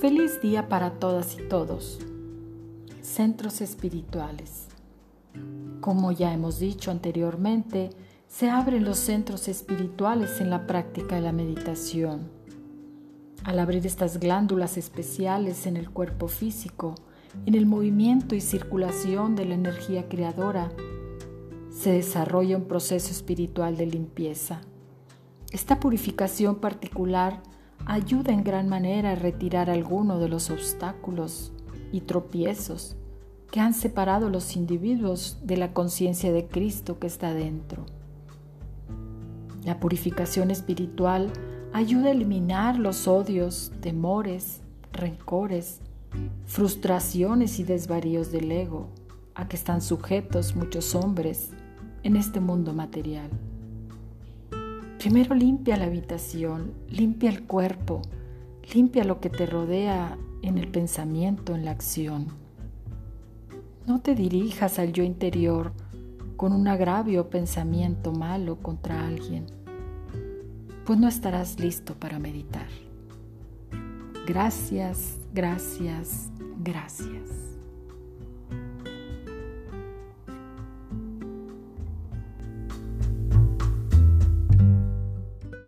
Feliz día para todas y todos. Centros espirituales. Como ya hemos dicho anteriormente, se abren los centros espirituales en la práctica de la meditación. Al abrir estas glándulas especiales en el cuerpo físico, en el movimiento y circulación de la energía creadora, se desarrolla un proceso espiritual de limpieza. Esta purificación particular ayuda en gran manera a retirar alguno de los obstáculos y tropiezos que han separado los individuos de la conciencia de Cristo que está dentro. La purificación espiritual ayuda a eliminar los odios, temores, rencores, frustraciones y desvaríos del ego a que están sujetos muchos hombres en este mundo material. Primero limpia la habitación, limpia el cuerpo, limpia lo que te rodea en el pensamiento, en la acción. No te dirijas al yo interior con un agravio o pensamiento malo contra alguien, pues no estarás listo para meditar. Gracias, gracias, gracias.